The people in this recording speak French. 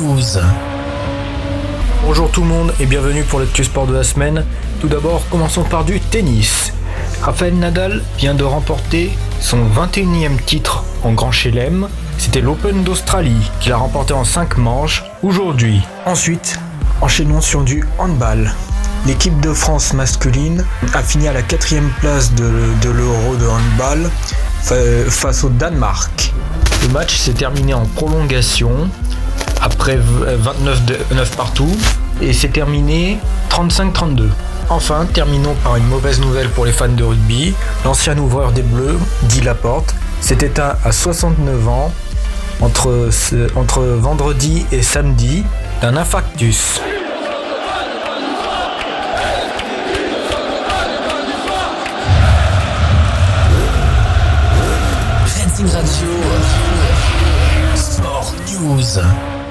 News. Bonjour tout le monde et bienvenue pour l'actu sport de la semaine. Tout d'abord, commençons par du tennis. Rafael Nadal vient de remporter son 21e titre en Grand Chelem. C'était l'Open d'Australie qu'il a remporté en 5 manches aujourd'hui. Ensuite, enchaînons sur du handball. L'équipe de France masculine a fini à la quatrième place de l'Euro de handball face au Danemark. Match s'est terminé en prolongation après 29-9 partout et s'est terminé 35-32. Enfin, terminons par une mauvaise nouvelle pour les fans de rugby. L'ancien ouvreur des Bleus, Guy Laporte, s'est éteint à 69 ans entre vendredi et samedi d'un infarctus. Radio Sport News.